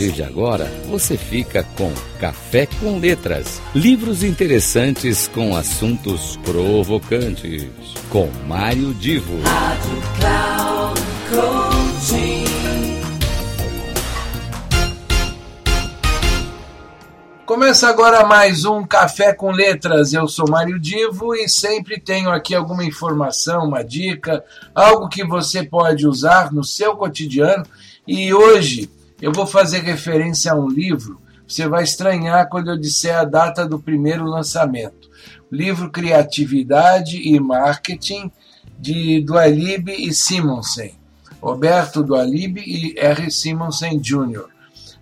partir de agora, você fica com Café com Letras. Livros interessantes com assuntos provocantes. Com Mário Divo. Rádio Cloud Coaching. Começa agora mais um Café com Letras. Eu sou Mário Divo e sempre tenho aqui alguma informação, uma dica, algo que você pode usar no seu cotidiano. E hoje eu vou fazer referência a um livro. Você vai estranhar quando eu disser a data do primeiro lançamento. O livro Criatividade e Marketing de Dualib e Simonsen. Roberto Dualib e R. Simonsen Jr.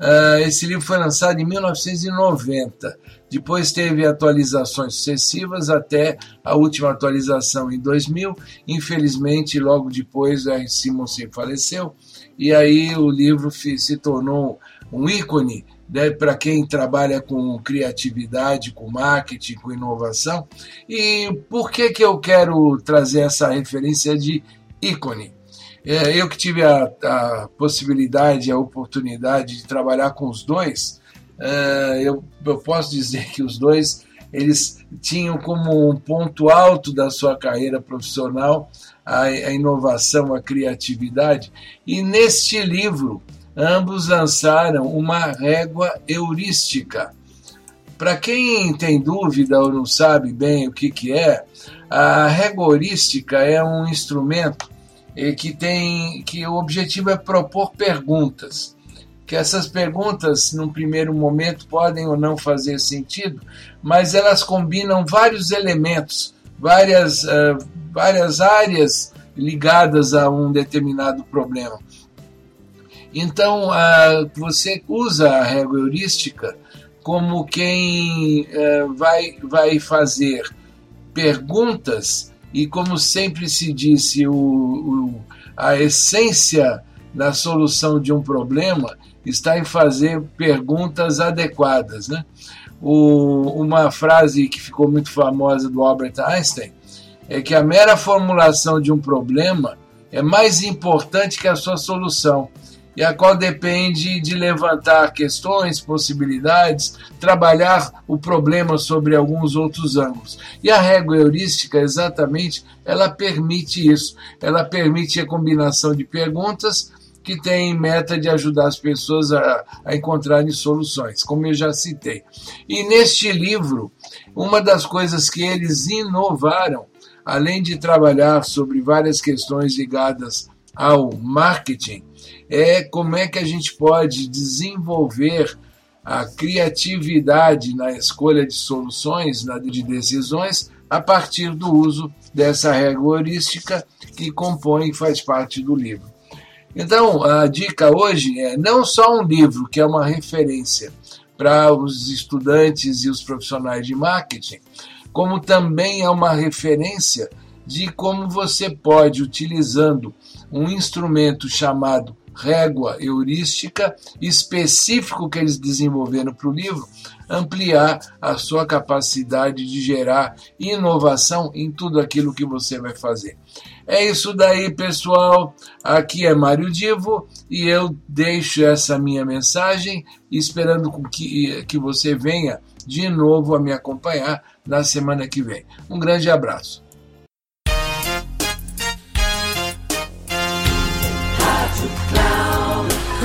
Uh, esse livro foi lançado em 1990. Depois teve atualizações sucessivas até a última atualização em 2000. Infelizmente, logo depois, a Simonsen faleceu e aí o livro se tornou um ícone né, para quem trabalha com criatividade, com marketing, com inovação. E por que, que eu quero trazer essa referência de ícone? É, eu que tive a, a, possibilidade, a oportunidade de trabalhar com os dois, é, eu, eu posso dizer que os dois eles tinham como um ponto alto da sua carreira profissional a, a inovação, a criatividade. E neste livro, ambos lançaram uma régua heurística. Para quem tem dúvida ou não sabe bem o que, que é, a régua heurística é um instrumento que tem que o objetivo é propor perguntas. Que essas perguntas, num primeiro momento, podem ou não fazer sentido, mas elas combinam vários elementos, várias, uh, várias áreas ligadas a um determinado problema. Então, uh, você usa a régua heurística como quem uh, vai, vai fazer perguntas e como sempre se disse, o, o, a essência da solução de um problema está em fazer perguntas adequadas. Né? O, uma frase que ficou muito famosa do Albert Einstein é que a mera formulação de um problema é mais importante que a sua solução e a qual depende de levantar questões, possibilidades, trabalhar o problema sobre alguns outros ângulos. E a régua heurística, exatamente, ela permite isso. Ela permite a combinação de perguntas que tem meta de ajudar as pessoas a, a encontrarem soluções, como eu já citei. E neste livro, uma das coisas que eles inovaram, além de trabalhar sobre várias questões ligadas ao marketing, é como é que a gente pode desenvolver a criatividade na escolha de soluções, na de decisões, a partir do uso dessa regra heurística que compõe e faz parte do livro. Então, a dica hoje é não só um livro que é uma referência para os estudantes e os profissionais de marketing, como também é uma referência de como você pode, utilizando um instrumento chamado régua heurística específico que eles desenvolveram para o livro, ampliar a sua capacidade de gerar inovação em tudo aquilo que você vai fazer. É isso daí, pessoal. Aqui é Mário Divo e eu deixo essa minha mensagem, esperando que, que você venha de novo a me acompanhar na semana que vem. Um grande abraço.